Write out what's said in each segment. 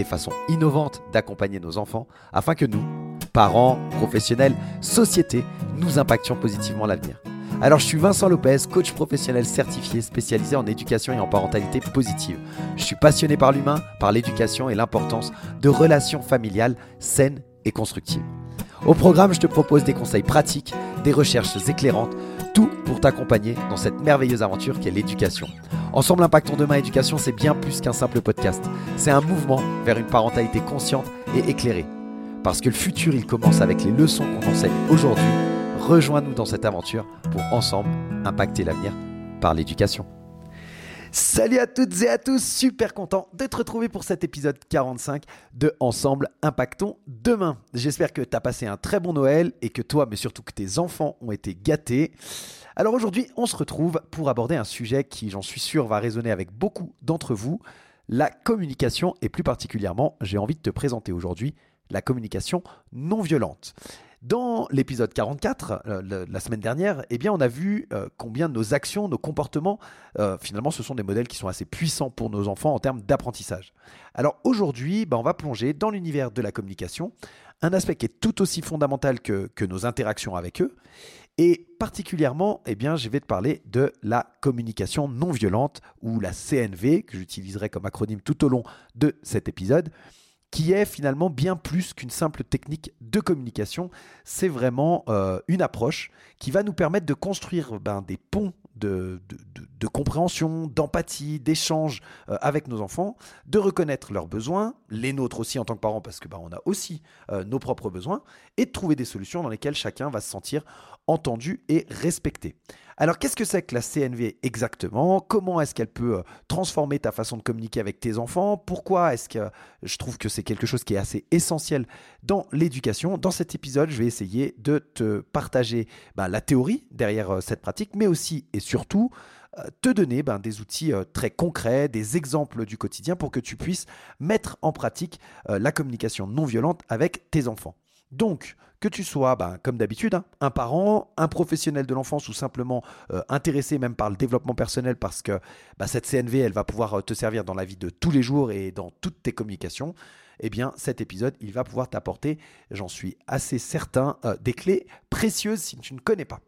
des façons innovantes d'accompagner nos enfants afin que nous, parents, professionnels, société, nous impactions positivement l'avenir. Alors je suis Vincent Lopez, coach professionnel certifié spécialisé en éducation et en parentalité positive. Je suis passionné par l'humain, par l'éducation et l'importance de relations familiales saines et constructives. Au programme, je te propose des conseils pratiques, des recherches éclairantes, tout pour t'accompagner dans cette merveilleuse aventure qu'est l'éducation. Ensemble Impactons Demain Éducation, c'est bien plus qu'un simple podcast. C'est un mouvement vers une parentalité consciente et éclairée. Parce que le futur, il commence avec les leçons qu'on enseigne aujourd'hui. Rejoins-nous dans cette aventure pour ensemble impacter l'avenir par l'éducation. Salut à toutes et à tous, super content d'être retrouvé pour cet épisode 45 de Ensemble Impactons Demain. J'espère que tu as passé un très bon Noël et que toi, mais surtout que tes enfants ont été gâtés. Alors aujourd'hui, on se retrouve pour aborder un sujet qui, j'en suis sûr, va résonner avec beaucoup d'entre vous, la communication et plus particulièrement, j'ai envie de te présenter aujourd'hui la communication non violente. Dans l'épisode 44, euh, la semaine dernière, eh on a vu euh, combien nos actions, nos comportements, euh, finalement, ce sont des modèles qui sont assez puissants pour nos enfants en termes d'apprentissage. Alors aujourd'hui, bah, on va plonger dans l'univers de la communication, un aspect qui est tout aussi fondamental que, que nos interactions avec eux. Et particulièrement, eh bien, je vais te parler de la communication non violente, ou la CNV, que j'utiliserai comme acronyme tout au long de cet épisode qui est finalement bien plus qu'une simple technique de communication. C'est vraiment euh, une approche qui va nous permettre de construire ben, des ponts de, compréhension, d'empathie, d'échange euh, avec nos enfants, de reconnaître leurs besoins, les nôtres aussi en tant que parents, parce que ben, on a aussi euh, nos propres besoins, et de trouver des solutions dans lesquelles chacun va se sentir entendu et respecté. Alors qu'est-ce que c'est que la CNV exactement? Comment est-ce qu'elle peut euh, transformer ta façon de communiquer avec tes enfants? Pourquoi est-ce que je trouve que c'est quelque chose qui est assez essentiel dans l'éducation? Dans cet épisode, je vais essayer de te partager ben, la théorie derrière euh, cette pratique, mais aussi et surtout euh, te donner ben, des outils très concrets, des exemples du quotidien pour que tu puisses mettre en pratique la communication non violente avec tes enfants. Donc, que tu sois, ben, comme d'habitude, hein, un parent, un professionnel de l'enfance ou simplement euh, intéressé même par le développement personnel parce que ben, cette CNV, elle va pouvoir euh, te servir dans la vie de tous les jours et dans toutes tes communications, eh bien cet épisode, il va pouvoir t'apporter, j'en suis assez certain, euh, des clés précieuses si tu ne connais pas.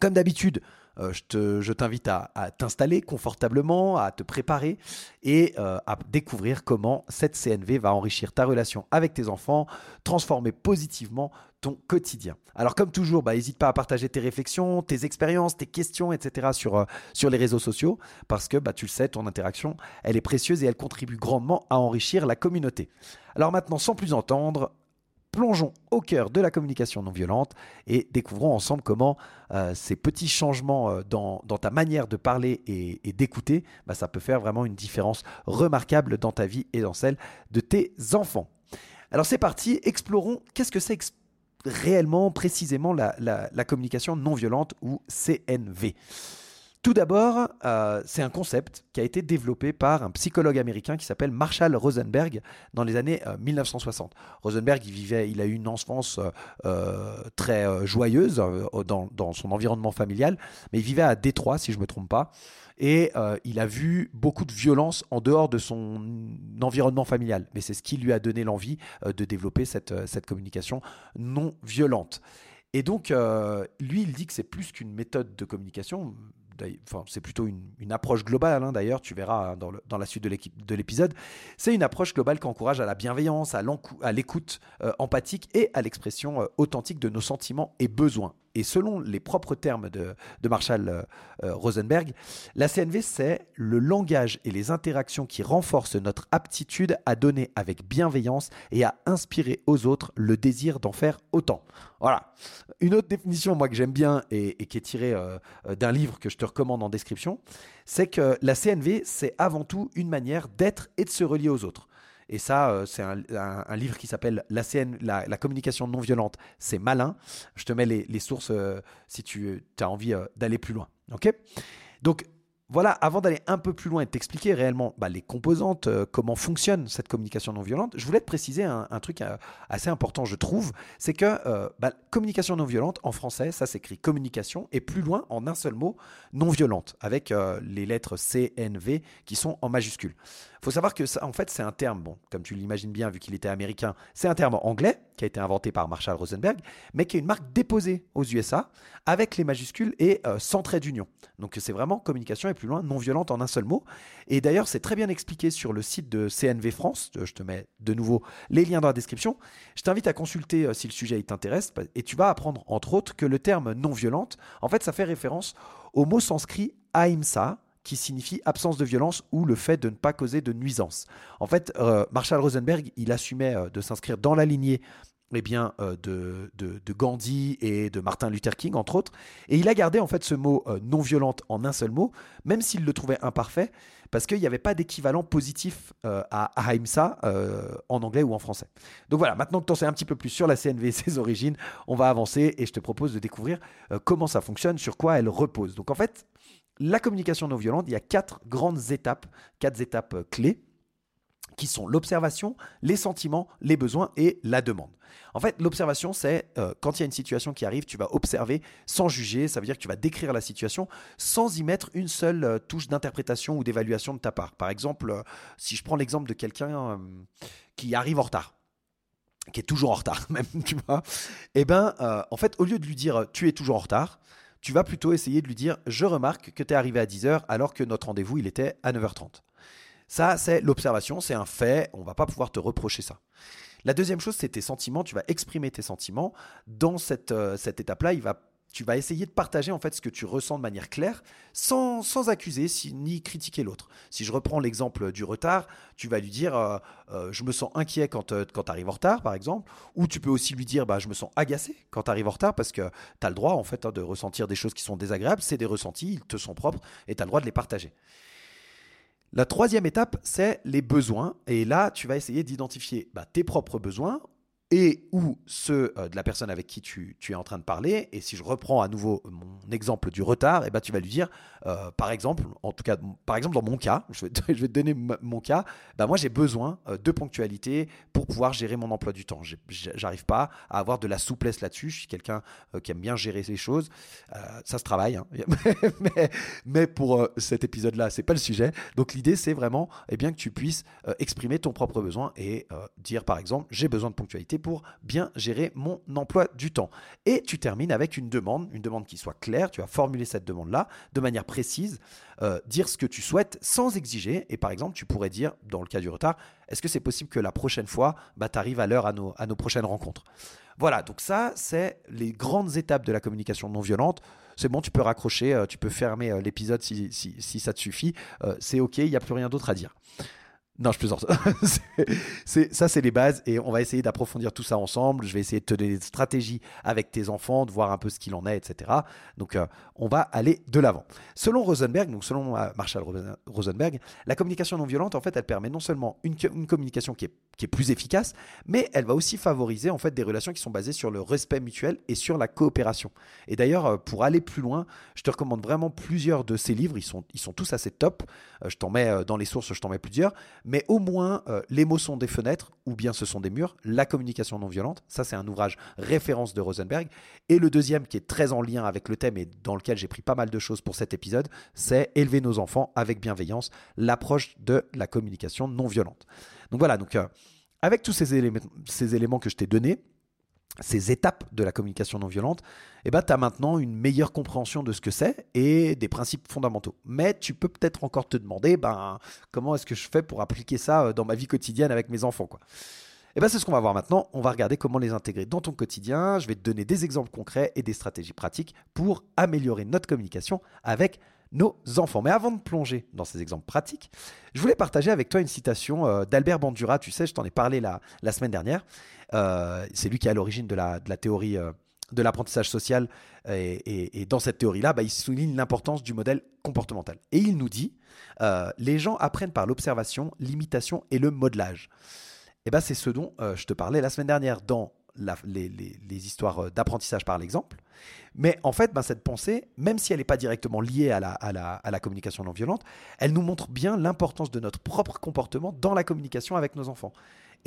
Comme d'habitude, euh, je t'invite à, t'installer confortablement, à te préparer et euh, à découvrir comment cette CNV va enrichir ta relation avec tes enfants, transformer positivement ton quotidien. Alors comme toujours, n'hésite bah, pas à partager tes réflexions, tes expériences, tes questions, etc. sur, euh, sur les réseaux sociaux, parce que bah, tu le sais, ton interaction, elle est précieuse et elle contribue grandement à enrichir la communauté. Alors maintenant, sans plus entendre, plongeons au cœur de la communication non violente et découvrons ensemble comment euh, ces petits changements euh, dans, ta manière de parler et, d'écouter, bah, ça peut faire vraiment une différence remarquable dans ta vie et dans celle de tes enfants. Alors c'est parti, explorons qu'est-ce que c'est réellement, précisément la communication non violente ou CNV. Tout d'abord, euh, c'est un concept qui a été développé par un psychologue américain qui s'appelle Marshall Rosenberg dans les années 1960. Euh, Rosenberg, il vivait, il a eu une enfance euh, très joyeuse dans, son environnement familial, mais il vivait à Détroit, si je ne me trompe pas, et il a vu beaucoup de violence en dehors de son environnement familial. Mais c'est ce qui lui a donné l'envie de développer cette communication non violente. Et donc, lui, il dit que c'est plus qu'une méthode de communication c'est plutôt une, approche globale hein, d'ailleurs, tu verras hein, dans, la suite de l'épisode, c'est une approche globale qui encourage à la bienveillance, à l'écoute euh, empathique et à l'expression euh, authentique de nos sentiments et besoins. Et selon les propres termes de, Marshall euh, euh, Rosenberg, la CNV, c'est le langage et les interactions qui renforcent notre aptitude à donner avec bienveillance et à inspirer aux autres le désir d'en faire autant. Voilà. Une autre définition, moi, que j'aime bien et, qui est tirée euh, d'un livre que je te recommande en description, c'est que la CNV, c'est avant tout une manière d'être et de se relier aux autres. Et ça, euh, c'est un, livre qui s'appelle la, la, communication non violente, c'est malin. Je te mets les, sources euh, si tu as envie d'aller plus loin. Ok? Donc, voilà, avant d'aller un peu plus loin et de t'expliquer réellement bah, les composantes, euh, comment fonctionne cette communication non violente, je voulais te préciser un, truc euh, assez important, je trouve, c'est que euh, bah, communication non violente, en français, ça s'écrit communication, et plus loin, en un seul mot, non violente, avec les lettres C, N, V qui sont en majuscules. Faut savoir que ça, en fait, c'est un terme, bon, comme tu l'imagines bien, vu qu'il était américain, c'est un terme anglais qui a été inventé par Marshall Rosenberg, mais qui est une marque déposée aux USA avec les majuscules et euh, sans trait d'union. Donc c'est vraiment communication et plus loin non violente en un seul mot. Et d'ailleurs, c'est très bien expliqué sur le site de CNV France. Je te mets de nouveau les liens dans la description. Je t'invite à consulter euh, si le sujet t'intéresse et tu vas apprendre entre autres que le terme non violente, en fait, ça fait référence au mot sanskrit ahimsa qui signifie absence de violence ou le fait de ne pas causer de nuisance. En fait, euh, Marshall Rosenberg, il assumait euh, de s'inscrire dans la lignée eh bien, euh, de, de, Gandhi et de Martin Luther King, entre autres. Et il a gardé en fait ce mot non violente en un seul mot, même s'il le trouvait imparfait, parce qu'il n'y avait pas d'équivalent positif à Ahimsa en anglais ou en français. Donc voilà, maintenant que tu en sais un petit peu plus sur la CNV et ses origines, on va avancer et je te propose de découvrir comment ça fonctionne, sur quoi elle repose. Donc en fait, la communication non violente, il y a quatre grandes étapes, quatre étapes euh, clés qui sont l'observation, les sentiments, les besoins et la demande. En fait, l'observation, c'est euh, quand il y a une situation qui arrive, tu vas observer sans juger, ça veut dire que tu vas décrire la situation sans y mettre une seule euh, touche d'interprétation ou d'évaluation de ta part. Par exemple, si je prends l'exemple de quelqu'un qui arrive en retard, qui est toujours en retard même, tu vois, eh ben, en fait, au lieu de lui dire tu es toujours en retard, tu vas plutôt essayer de lui dire Je remarque que tu es arrivé à 10h alors que notre rendez-vous il était à 9h30. Ça, c'est l'observation, c'est un fait, on va pas pouvoir te reprocher ça. La deuxième chose, c'est tes sentiments, tu vas exprimer tes sentiments. Dans cette, euh, cette étape-là, il va tu vas essayer de partager en fait ce que tu ressens de manière claire, sans, sans accuser ni critiquer l'autre. Si je reprends l'exemple du retard, tu vas lui dire euh, euh, je me sens inquiet quand, euh, quand tu arrives en retard, par exemple, ou tu peux aussi lui dire bah, je me sens agacé quand tu arrives en retard, parce que tu as le droit en fait hein, de ressentir des choses qui sont désagréables, c'est des ressentis, ils te sont propres, et tu as le droit de les partager. La troisième étape, c'est les besoins. Et là, tu vas essayer d'identifier bah, tes propres besoins et ou ceux euh, de la personne avec qui tu, es en train de parler. Et si je reprends à nouveau mon exemple du retard, et eh ben tu vas lui dire, euh, par exemple, en tout cas, par exemple dans mon cas, je vais te, donner mon cas, bah moi j'ai besoin euh, de ponctualité pour pouvoir gérer mon emploi du temps. J'arrive pas à avoir de la souplesse là-dessus. Je suis quelqu'un qui aime bien gérer les choses. ça se travaille, hein. mais, mais, pour cet épisode-là, c'est pas le sujet. Donc l'idée, c'est vraiment eh bien, que tu puisses exprimer ton propre besoin et dire, par exemple, j'ai besoin de ponctualité pour bien gérer mon emploi du temps. Et tu termines avec une demande, une demande qui soit claire, tu vas formuler cette demande-là de manière précise, euh, dire ce que tu souhaites sans exiger. Et par exemple, tu pourrais dire, dans le cas du retard, est-ce que c'est possible que la prochaine fois, bah, tu arrives à l'heure à nos, prochaines rencontres? Voilà, donc ça, c'est les grandes étapes de la communication non violente c'est bon, tu peux raccrocher, euh, tu peux fermer euh, l'épisode si, ça te suffit. c'est OK, il n'y a plus rien d'autre à dire. Non, je plaisante. c'est, ça, c'est les bases et on va essayer d'approfondir tout ça ensemble. Je vais essayer de te donner des stratégies avec tes enfants, de voir un peu ce qu'il en est, etc. Donc, euh, on va aller de l'avant. Selon Rosenberg, donc selon euh, Marshall Rosenberg, la communication non violente, en fait, elle permet non seulement une, communication qui est, qui est, plus efficace, mais elle va aussi favoriser en fait des relations qui sont basées sur le respect mutuel et sur la coopération. Et d'ailleurs, euh, pour aller plus loin, je te recommande vraiment plusieurs de ces livres. Ils sont, ils sont tous assez top. je t'en mets dans les sources, je t'en mets plusieurs mais au moins euh, les mots sont des fenêtres ou bien ce sont des murs, la communication non violente, ça c'est un ouvrage référence de Rosenberg, et le deuxième qui est très en lien avec le thème et dans lequel j'ai pris pas mal de choses pour cet épisode, c'est élever nos enfants avec bienveillance, l'approche de la communication non violente. Donc voilà, donc euh, avec tous ces ces éléments que je t'ai donnés, ces étapes de la communication non violente, eh ben, tu as maintenant une meilleure compréhension de ce que c'est et des principes fondamentaux. Mais tu peux peut-être encore te demander ben, comment est-ce que je fais pour appliquer ça euh, dans ma vie quotidienne avec mes enfants. Eh ben, c'est ce qu'on va voir maintenant. On va regarder comment les intégrer dans ton quotidien. Je vais te donner des exemples concrets et des stratégies pratiques pour améliorer notre communication avec nos enfants. Mais avant de plonger dans ces exemples pratiques, je voulais partager avec toi une citation euh, d'Albert Bandura. Tu sais, je t'en ai parlé la, semaine dernière. Euh, c'est lui qui est à l'origine de la, théorie. Euh, de l'apprentissage social et, dans cette théorie-là, bah, il souligne l'importance du modèle comportemental. Et il nous dit, les gens apprennent par l'observation, l'imitation et le modelage. Et ben, c'est ce dont je te parlais la semaine dernière dans les, histoires d'apprentissage par l'exemple. Mais en fait, ben, cette pensée, même si elle n'est pas directement liée à la, à la communication non violente, elle nous montre bien l'importance de notre propre comportement dans la communication avec nos enfants.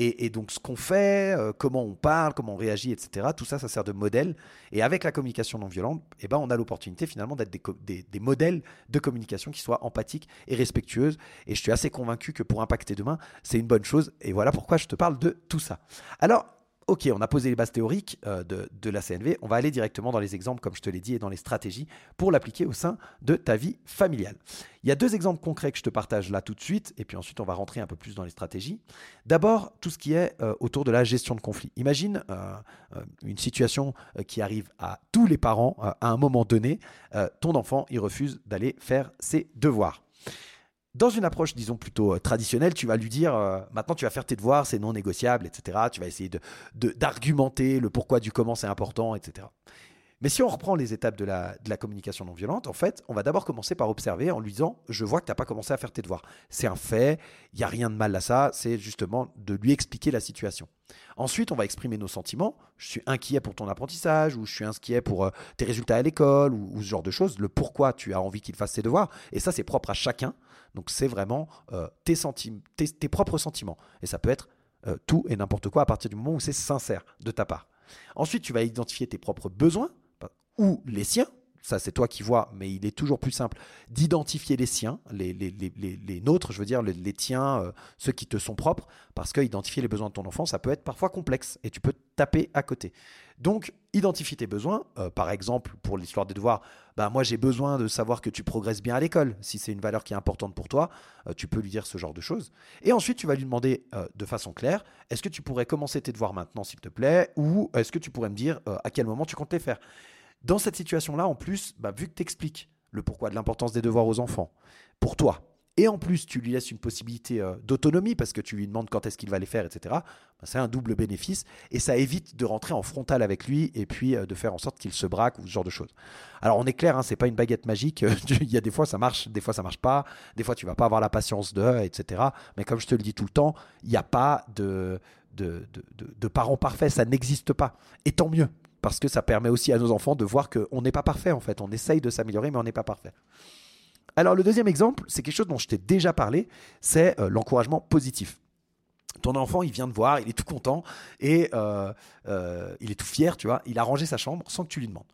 Et, donc ce qu'on fait, euh, comment on parle, comment on réagit, etc., tout ça, ça sert de modèle. Et avec la communication non violente, eh ben, on a l'opportunité finalement d'être des, des, modèles de communication qui soient empathiques et respectueuses. Et je suis assez convaincu que pour impacter demain, c'est une bonne chose. Et voilà pourquoi je te parle de tout ça. Alors, Ok, on a posé les bases théoriques euh, de, la CNV, on va aller directement dans les exemples, comme je te l'ai dit, et dans les stratégies pour l'appliquer au sein de ta vie familiale. Il y a deux exemples concrets que je te partage là tout de suite, et puis ensuite on va rentrer un peu plus dans les stratégies. D'abord, tout ce qui est euh, autour de la gestion de conflit. Imagine euh, une situation qui arrive à tous les parents à un moment donné. ton enfant, il refuse d'aller faire ses devoirs. Dans une approche, disons, plutôt euh, traditionnelle, tu vas lui dire, euh, maintenant tu vas faire tes devoirs, c'est non négociable, etc. Tu vas essayer d'argumenter le pourquoi du comment c'est important, etc. Mais si on reprend les étapes de la, communication non violente, en fait, on va d'abord commencer par observer en lui disant, je vois que tu n'as pas commencé à faire tes devoirs. C'est un fait, il n'y a rien de mal à ça, c'est justement de lui expliquer la situation. Ensuite, on va exprimer nos sentiments. Je suis inquiet pour ton apprentissage, ou je suis inquiet pour euh, tes résultats à l'école, ou, ce genre de choses. Le pourquoi tu as envie qu'il fasse ses devoirs. Et ça, c'est propre à chacun. Donc c'est vraiment euh, tes, tes, propres sentiments. Et ça peut être euh, tout et n'importe quoi à partir du moment où c'est sincère de ta part. Ensuite, tu vas identifier tes propres besoins ou les siens. Ça, c'est toi qui vois, mais il est toujours plus simple d'identifier les siens, les, les, nôtres, je veux dire, les, tiens, euh, ceux qui te sont propres, parce que identifier les besoins de ton enfant, ça peut être parfois complexe et tu peux taper à côté. Donc, identifie tes besoins. Euh, par exemple, pour l'histoire des devoirs, bah, moi j'ai besoin de savoir que tu progresses bien à l'école. Si c'est une valeur qui est importante pour toi, euh, tu peux lui dire ce genre de choses. Et ensuite, tu vas lui demander de façon claire, est-ce que tu pourrais commencer tes devoirs maintenant, s'il te plaît, ou est-ce que tu pourrais me dire à quel moment tu comptes les faire? Dans cette situation-là, en plus, bah, vu que tu expliques le pourquoi de l'importance des devoirs aux enfants, pour toi, et en plus tu lui laisses une possibilité euh, d'autonomie parce que tu lui demandes quand est-ce qu'il va les faire, etc., bah, c'est un double bénéfice et ça évite de rentrer en frontal avec lui et puis euh, de faire en sorte qu'il se braque ou ce genre de choses. Alors on est clair, hein, c'est pas une baguette magique, il y a des fois ça marche, des fois ça marche pas, des fois tu vas pas avoir la patience de, etc. Mais comme je te le dis tout le temps, il n'y a pas de, de, de parents parfaits, ça n'existe pas. Et tant mieux, parce que ça permet aussi à nos enfants de voir qu'on n'est pas parfait en fait. On essaye de s'améliorer, mais on n'est pas parfait. Alors le deuxième exemple, c'est quelque chose dont je t'ai déjà parlé, c'est euh, l'encouragement positif. Ton enfant, il vient te voir, il est tout content et euh, euh, il est tout fier, tu vois. Il a rangé sa chambre sans que tu lui demandes.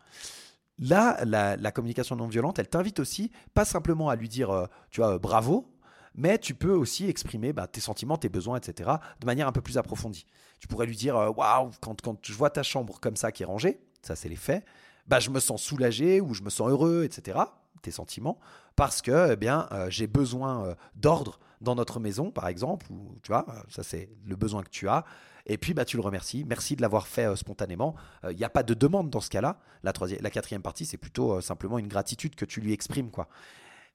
Là, la, communication non violente, elle t'invite aussi, pas simplement à lui dire, tu vois, bravo, mais tu peux aussi exprimer bah, tes sentiments, tes besoins, etc., de manière un peu plus approfondie. Tu pourrais lui dire, waouh, quand, quand je vois ta chambre comme ça qui est rangée, ça c'est les faits, bah, je me sens soulagé ou je me sens heureux, etc tes sentiments, parce que eh bien, euh, j'ai besoin euh, d'ordre dans notre maison, par exemple, tu vois, ça c'est le besoin que tu as. Et puis bah, tu le remercies, merci de l'avoir fait euh, spontanément. Il n'y a pas de demande dans ce cas-là. La, la quatrième partie, c'est plutôt simplement une gratitude que tu lui exprimes. quoi.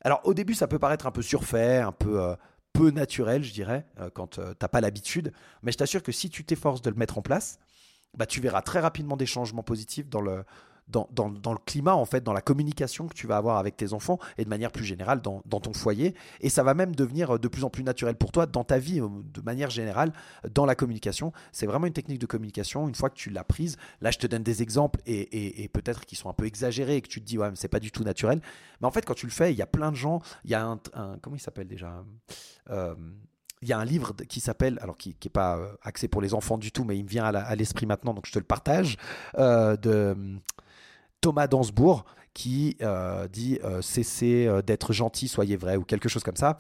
Alors au début, ça peut paraître un peu surfait, un peu peu naturel, je dirais, quand tu n'as pas l'habitude. Mais je t'assure que si tu t'efforces de le mettre en place, bah, tu verras très rapidement des changements positifs dans le, dans, le climat, en fait, dans la communication que tu vas avoir avec tes enfants et de manière plus générale dans, ton foyer. Et ça va même devenir de plus en plus naturel pour toi dans ta vie, euh, de manière générale, dans la communication. C'est vraiment une technique de communication. Une fois que tu l'as prise, là, je te donne des exemples et, peut-être qui sont un peu exagérés et que tu te dis, ouais, mais c'est pas du tout naturel. Mais en fait, quand tu le fais, il y a plein de gens. Il y a un. comment il s'appelle déjà euh, il y a un livre qui s'appelle, alors qui n'est pas euh, axé pour les enfants du tout, mais il me vient à l'esprit maintenant, donc je te le partage, de Thomas Dansbourg qui euh, dit euh, cessez euh, d'être gentil, soyez vrai ou quelque chose comme ça.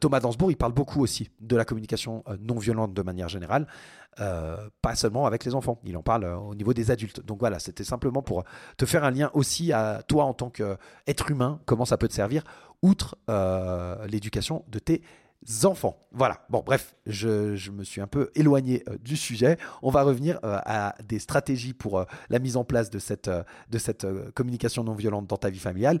Thomas Dansbourg, il parle beaucoup aussi de la communication non violente de manière générale, pas seulement avec les enfants, il en parle au niveau des adultes. Donc voilà, c'était simplement pour te faire un lien aussi à toi en tant qu'être humain, comment ça peut te servir, outre l'éducation de tes enfants. Voilà. Bon, bref, je, me suis un peu éloigné euh, du sujet. On va revenir euh, à des stratégies pour euh, la mise en place de cette, de cette communication non violente dans ta vie familiale.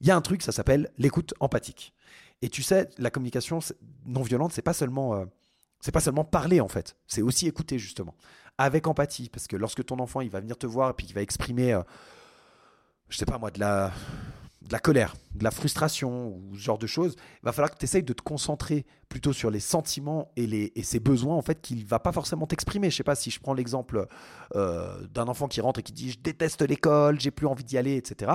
Il y a un truc, ça s'appelle l'écoute empathique. Et tu sais, la communication non violente, c'est pas seulement c'est pas seulement parler en fait, c'est aussi écouter justement. avec empathie. Parce que lorsque ton enfant il va venir te voir et puis il va exprimer, je sais pas moi, de la, de la colère, de la frustration ou ce genre de choses, il va falloir que tu essayes de te concentrer plutôt sur les sentiments et, ses besoins en fait qu'il va pas forcément t'exprimer. Je sais pas si je prends l'exemple euh, d'un enfant qui rentre et qui dit je déteste l'école, j'ai plus envie d'y aller, etc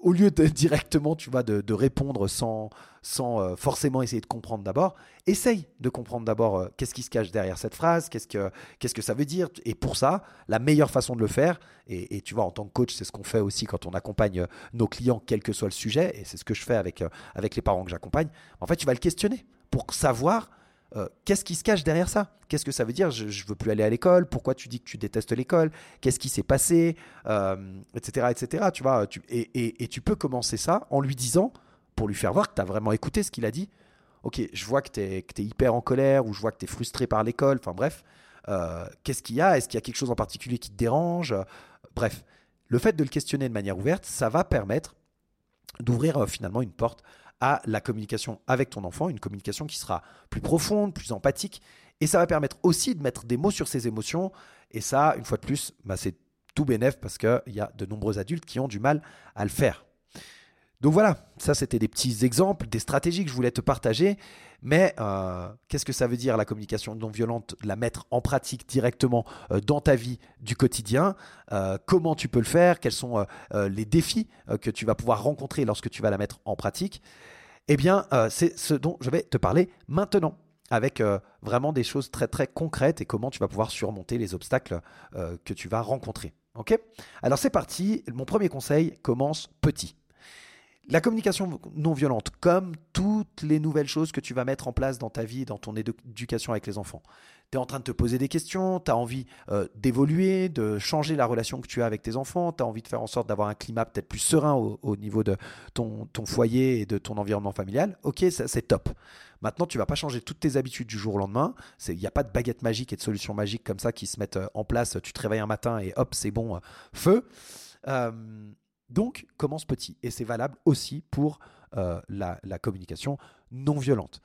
au lieu de directement, tu vois, de, répondre sans, sans euh, forcément essayer de comprendre d'abord, essaye de comprendre d'abord euh, qu'est-ce qui se cache derrière cette phrase, qu'est-ce que, qu'est-ce que ça veut dire. Et pour ça, la meilleure façon de le faire, et, tu vois, en tant que coach, c'est ce qu'on fait aussi quand on accompagne euh, nos clients, quel que soit le sujet, et c'est ce que je fais avec, avec les parents que j'accompagne, en fait, tu vas le questionner pour savoir euh, qu'est-ce qui se cache derrière ça? Qu'est-ce que ça veut dire? Je, ne veux plus aller à l'école. Pourquoi tu dis que tu détestes l'école? Qu'est-ce qui s'est passé? Etc. Euh, etc. Tu vois, et, tu peux commencer ça en lui disant, pour lui faire voir que tu as vraiment écouté ce qu'il a dit. Ok, je vois que tu es, hyper en colère ou je vois que tu es frustré par l'école. Enfin bref, euh, qu'est-ce qu'il y a? Est-ce qu'il y a quelque chose en particulier qui te dérange? Bref, le fait de le questionner de manière ouverte, ça va permettre d'ouvrir finalement une porte à la communication avec ton enfant, une communication qui sera plus profonde, plus empathique, et ça va permettre aussi de mettre des mots sur ses émotions, et ça, une fois de plus, bah, c'est tout bénef parce qu'il y a de nombreux adultes qui ont du mal à le faire. Donc voilà, ça c'était des petits exemples, des stratégies que je voulais te partager. Mais euh, qu'est-ce que ça veut dire la communication non violente La mettre en pratique directement euh, dans ta vie du quotidien. Euh, comment tu peux le faire Quels sont les défis que tu vas pouvoir rencontrer lorsque tu vas la mettre en pratique? Eh bien, c'est ce dont je vais te parler maintenant avec vraiment des choses très très concrètes et comment tu vas pouvoir surmonter les obstacles que tu vas rencontrer. Ok? Alors c'est parti. Mon premier conseil commence petit. La communication non violente, comme toutes les nouvelles choses que tu vas mettre en place dans ta vie, dans ton éducation avec les enfants. Tu es en train de te poser des questions, tu as envie euh, d'évoluer, de changer la relation que tu as avec tes enfants, tu as envie de faire en sorte d'avoir un climat peut-être plus serein au, niveau de ton, foyer et de ton environnement familial. Ok, c'est top. Maintenant, tu vas pas changer toutes tes habitudes du jour au lendemain. Il n'y a pas de baguette magique et de solution magique comme ça qui se mettent euh, en place. Tu te réveilles un matin et hop, c'est bon, euh, feu. Donc, commence petit. Et c'est valable aussi pour euh, la, la communication non violente.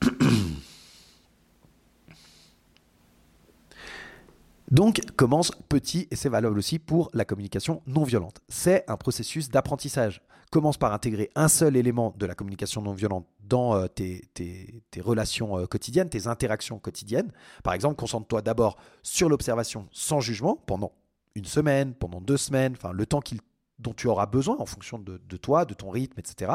Donc, commence petit et c'est valable aussi pour la communication non violente. C'est un processus d'apprentissage commence par intégrer un seul élément de la communication non violente dans euh, tes, relations euh, quotidiennes, tes interactions quotidiennes. Par exemple, concentre-toi d'abord sur l'observation sans jugement pendant une semaine, pendant deux semaines, enfin le temps dont tu auras besoin en fonction de, toi, de ton rythme, etc.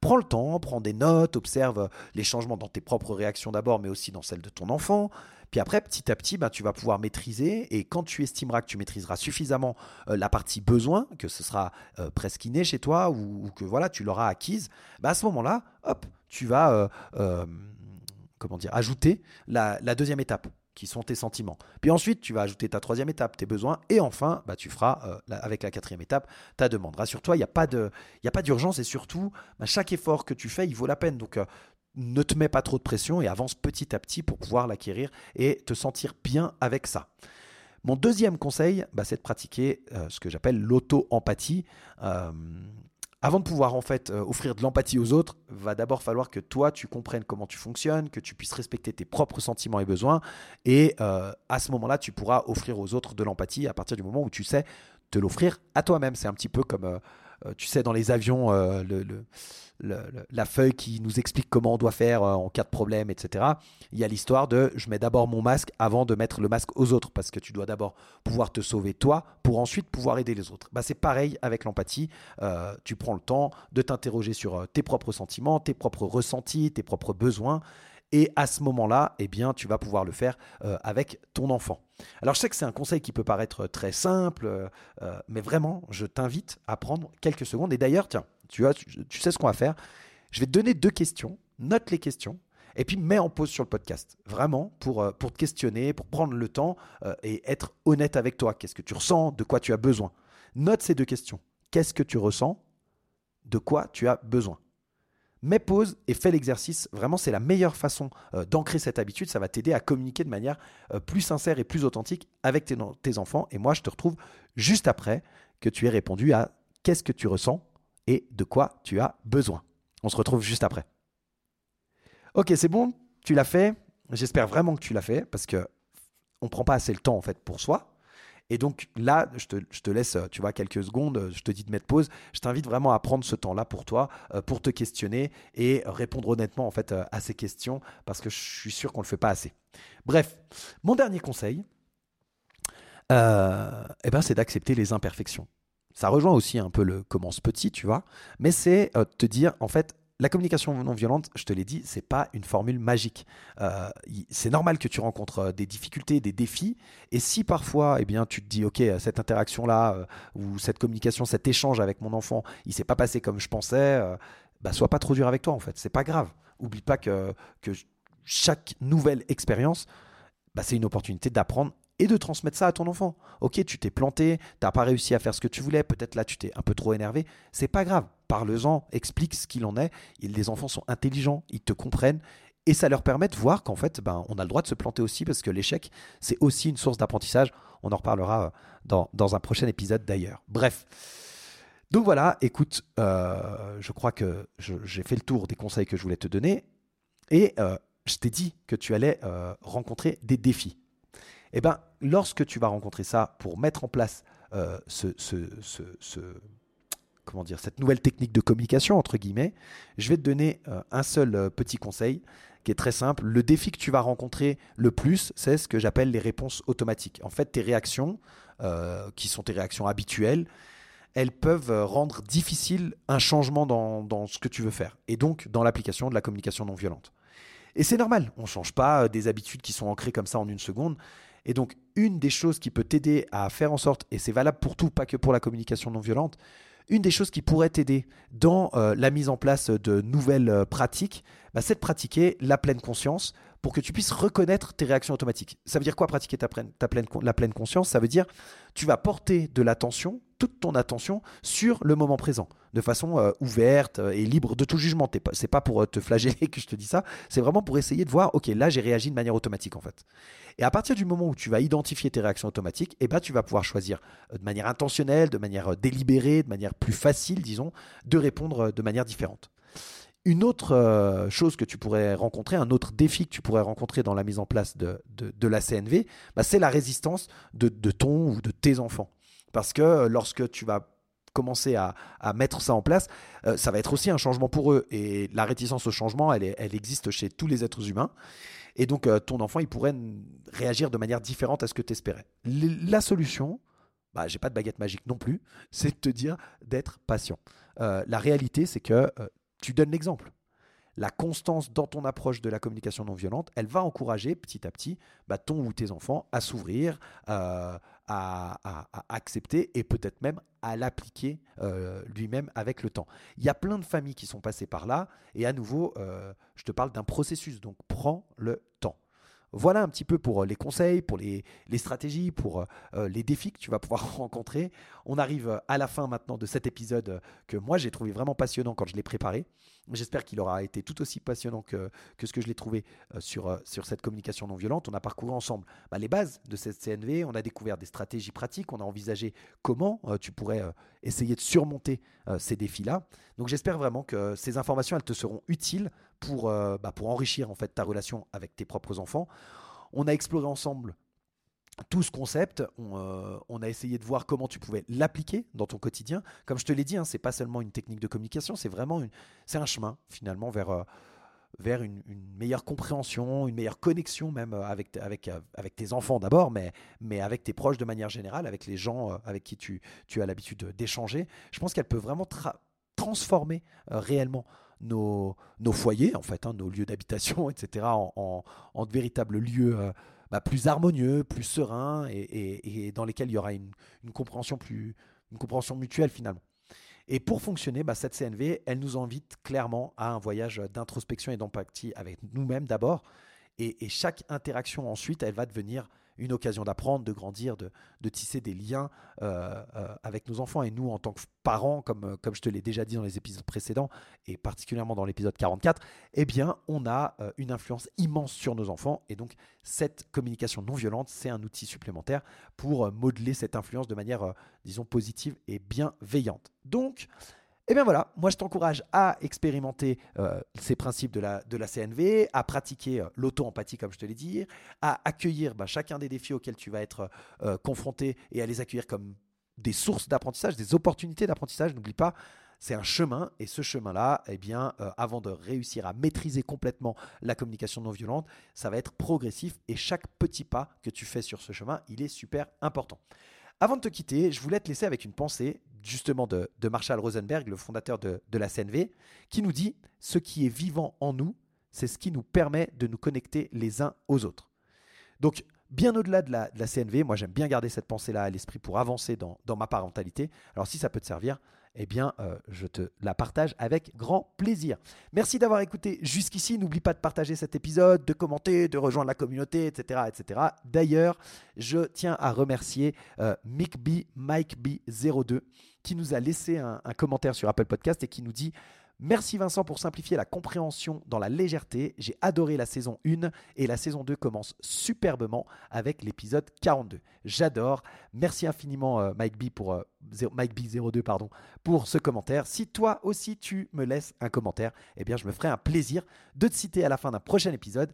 Prends le temps, prends des notes, observe les changements dans tes propres réactions d'abord, mais aussi dans celles de ton enfant. Puis après, petit à petit, bah, tu vas pouvoir maîtriser. Et quand tu estimeras que tu maîtriseras suffisamment euh, la partie besoin, que ce sera euh, presque inné chez toi ou, que voilà, tu l'auras acquise, bah, à ce moment-là, hop, tu vas euh, comment dire, ajouter la, deuxième étape qui sont tes sentiments. Puis ensuite, tu vas ajouter ta troisième étape, tes besoins, et enfin, bah, tu feras avec la quatrième étape ta demande. Rassure-toi, il n'y a pas d'urgence, et surtout, bah, chaque effort que tu fais, il vaut la peine. Donc, ne te mets pas trop de pression et avance petit à petit pour pouvoir l'acquérir et te sentir bien avec ça. Mon deuxième conseil, bah, c'est de pratiquer euh, ce que j'appelle l'auto-empathie. Euh, avant de pouvoir en fait euh, offrir de l'empathie aux autres, va d'abord falloir que toi tu comprennes comment tu fonctionnes, que tu puisses respecter tes propres sentiments et besoins, et à ce moment-là tu pourras offrir aux autres de l'empathie à partir du moment où tu sais te l'offrir à toi-même. C'est un petit peu comme euh, tu sais, dans les avions, euh, la feuille qui nous explique comment on doit faire euh, en cas de problème, etc. Il y a l'histoire de je mets d'abord mon masque avant de mettre le masque aux autres, parce que tu dois d'abord pouvoir te sauver toi pour ensuite pouvoir aider les autres. Bah, c'est pareil avec l'empathie. tu prends le temps de t'interroger sur tes propres sentiments, tes propres ressentis, tes propres besoins. Et à ce moment-là, eh bien, tu vas pouvoir le faire euh, avec ton enfant. Alors, je sais que c'est un conseil qui peut paraître très simple, euh, euh, mais vraiment, je t'invite à prendre quelques secondes. Et d'ailleurs, tiens, tu, sais ce qu'on va faire. Je vais te donner deux questions. Note les questions. Et puis mets en pause sur le podcast, vraiment, pour, pour te questionner, pour prendre le temps et être honnête avec toi. Qu'est-ce que tu ressens? De quoi tu as besoin? Note ces deux questions. Qu'est-ce que tu ressens? De quoi tu as besoin? Mets pause et fais l'exercice. Vraiment, c'est la meilleure façon euh, d'ancrer cette habitude. Ça va t'aider à communiquer de manière euh, plus sincère et plus authentique avec tes, enfants. Et moi, je te retrouve juste après que tu aies répondu à qu'est-ce que tu ressens et de quoi tu as besoin? On se retrouve juste après. Ok, c'est bon, tu l'as fait. J'espère vraiment que tu l'as fait parce que on prend pas assez le temps en fait pour soi. Et donc là, je te, laisse, tu vois, quelques secondes, je te dis de mettre pause. Je t'invite vraiment à prendre ce temps-là pour toi, euh, pour te questionner et répondre honnêtement en fait euh, à ces questions parce que je suis sûr qu'on ne le fait pas assez. Bref, mon dernier conseil, euh, eh ben, c'est d'accepter les imperfections. Ça rejoint aussi un peu le commence petit, tu vois, mais c'est te dire en fait la communication non violente, je te l'ai dit, c'est pas une formule magique. Euh, c'est normal que tu rencontres euh, des difficultés, des défis, et si parfois, eh bien, tu te dis, ok, cette interaction-là euh, ou cette communication, cet échange avec mon enfant, il s'est pas passé comme je pensais, bah, sois pas trop dur avec toi en fait. C'est pas grave. Oublie pas que, que chaque nouvelle expérience, bah, c'est une opportunité d'apprendre et de transmettre ça à ton enfant. Ok, tu t'es planté, t'as pas réussi à faire ce que tu voulais, peut-être là tu t'es un peu trop énervé, c'est pas grave. Parle-en, explique ce qu'il en est. Les enfants sont intelligents, ils te comprennent et ça leur permet de voir qu'en fait, ben, on a le droit de se planter aussi parce que l'échec, c'est aussi une source d'apprentissage. On en reparlera euh, dans, dans un prochain épisode d'ailleurs. Bref. Donc voilà, écoute, euh, je crois que j'ai fait le tour des conseils que je voulais te donner et euh, je t'ai dit que tu allais rencontrer des défis eh ben, lorsque tu vas rencontrer ça pour mettre en place ce, comment dire, cette nouvelle technique de communication, entre guillemets, je vais te donner euh, un seul euh, petit conseil qui est très simple. Le défi que tu vas rencontrer le plus, c'est ce que j'appelle les réponses automatiques. En fait, tes réactions, qui sont tes réactions habituelles, elles peuvent rendre difficile un changement dans, dans ce que tu veux faire, et donc dans l'application de la communication non violente. Et c'est normal, on ne change pas des habitudes qui sont ancrées comme ça en une seconde. Et donc, une des choses qui peut t'aider à faire en sorte, et c'est valable pour tout, pas que pour la communication non violente, une des choses qui pourrait t'aider dans euh, la mise en place de nouvelles euh, pratiques, bah, c'est de pratiquer la pleine conscience pour que tu puisses reconnaître tes réactions automatiques. Ça veut dire quoi pratiquer ta pleine, la pleine conscience? Ça veut dire tu vas porter de l'attention, toute ton attention sur le moment présent, de façon euh, ouverte et libre de tout jugement. C'est pas pour te flageller que je te dis ça, c'est vraiment pour essayer de voir, ok, là j'ai réagi de manière automatique en fait. Et à partir du moment où tu vas identifier tes réactions automatiques, eh ben, tu vas pouvoir choisir euh, de manière intentionnelle, de manière euh, délibérée, de manière plus facile, disons, de répondre euh, de manière différente. Une autre chose que tu pourrais rencontrer, un autre défi que tu pourrais rencontrer dans la mise en place de, de, la CNV, bah, c'est la résistance de, de, ton ou de tes enfants. Parce que lorsque tu vas commencer à, à mettre ça en place, ça va être aussi un changement pour eux. Et la réticence au changement, elle, existe chez tous les êtres humains. Et donc, euh, ton enfant, il pourrait réagir de manière différente à ce que tu espérais. La solution, bah, j'ai pas de baguette magique non plus, c'est de te dire d'être patient. Euh, la réalité, c'est que euh, tu donnes l'exemple la constance dans ton approche de la communication non violente, elle va encourager petit à petit bah, ton ou tes enfants à s'ouvrir, euh, à, accepter et peut-être même à l'appliquer euh, lui-même avec le temps. Il y a plein de familles qui sont passées par là et à nouveau, euh, je te parle d'un processus, donc prends le temps. Voilà un petit peu pour les conseils, pour les, stratégies, pour les défis que tu vas pouvoir rencontrer. On arrive à la fin maintenant de cet épisode que moi j'ai trouvé vraiment passionnant quand je l'ai préparé. J'espère qu'il aura été tout aussi passionnant que, ce que je l'ai trouvé euh, sur, euh, sur cette communication non violente. On a parcouru ensemble bah, les bases de cette CNV, on a découvert des stratégies pratiques, on a envisagé comment euh, tu pourrais essayer de surmonter ces défis-là. Donc j'espère vraiment que ces informations, elles te seront utiles pour, bah, pour enrichir en fait ta relation avec tes propres enfants. On a exploré ensemble tout ce concept, euh, on, a essayé de voir comment tu pouvais l'appliquer dans ton quotidien. Comme je te l'ai dit, hein, c'est pas seulement une technique de communication, c'est vraiment une, c'est un chemin finalement vers, euh, vers une, meilleure compréhension, une meilleure connexion même euh, avec, avec, avec tes enfants d'abord, mais, mais avec tes proches de manière générale, avec les gens avec qui tu, tu as l'habitude d'échanger. Je pense qu'elle peut vraiment transformer réellement nos, nos foyers, en fait, hein, nos lieux d'habitation, etc., en, en, en, de véritables lieux bah, plus harmonieux, plus serein et, dans lesquels il y aura une, compréhension plus, une compréhension mutuelle finalement. Et pour fonctionner, bah, cette CNV, elle nous invite clairement à un voyage d'introspection et d'empathie avec nous-mêmes d'abord. Et, chaque interaction ensuite, elle va devenir une occasion d'apprendre, de grandir, de, tisser des liens euh, euh, avec nos enfants. Et nous, en tant que parents, comme, comme je te l'ai déjà dit dans les épisodes précédents, et particulièrement dans l'épisode 44, eh bien, on a une influence immense sur nos enfants. Et donc, cette communication non violente, c'est un outil supplémentaire pour modeler cette influence de manière, disons, positive et bienveillante. Donc, et eh bien voilà, moi je t'encourage à expérimenter euh, ces principes de la, CNV, à pratiquer euh, l'auto-empathie comme je te l'ai dit, à accueillir bah, chacun des défis auxquels tu vas être euh, confronté et à les accueillir comme des sources d'apprentissage, des opportunités d'apprentissage. N'oublie pas, c'est un chemin et ce chemin-là, eh bien, avant de réussir à maîtriser complètement la communication non violente, ça va être progressif et chaque petit pas que tu fais sur ce chemin, il est super important. Avant de te quitter, je voulais te laisser avec une pensée justement de, Marshall Rosenberg, le fondateur de, la CNV, qui nous dit Ce qui est vivant en nous, c'est ce qui nous permet de nous connecter les uns aux autres. Donc, bien au-delà de la, CNV, moi j'aime bien garder cette pensée-là à l'esprit pour avancer dans, ma parentalité. Alors, si ça peut te servir, eh bien, euh, je te la partage avec grand plaisir. Merci d'avoir écouté jusqu'ici. N'oublie pas de partager cet épisode, de commenter, de rejoindre la communauté, etc. etc. D'ailleurs, je tiens à remercier euh, MikeB02 qui nous a laissé un commentaire sur Apple Podcast et qui nous dit Merci Vincent pour simplifier la compréhension dans la légèreté. J'ai adoré la saison 1 et la saison 2 commence superbement avec l'épisode 42. J'adore. Merci infiniment euh, Mike B pour euh, Mike B02 pardon pour ce commentaire. Si toi aussi tu me laisses un commentaire, eh bien je me ferai un plaisir de te citer à la fin d'un prochain épisode.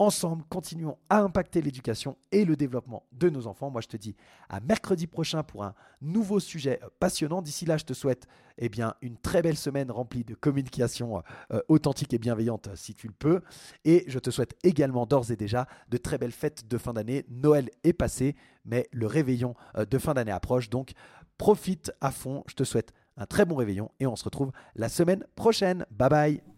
Ensemble, continuons à impacter l'éducation et le développement de nos enfants. Moi, je te dis à mercredi prochain pour un nouveau sujet euh, passionnant. D'ici là, je te souhaite eh une très belle semaine remplie de communication euh, euh, authentique et bienveillante si tu le peux. Et je te souhaite également d'ores et déjà de très belles fêtes de fin d'année. Noël est passé, mais le réveillon de fin d'année approche. Donc, profite à fond. Je te souhaite un très bon réveillon et on se retrouve la semaine prochaine. Bye bye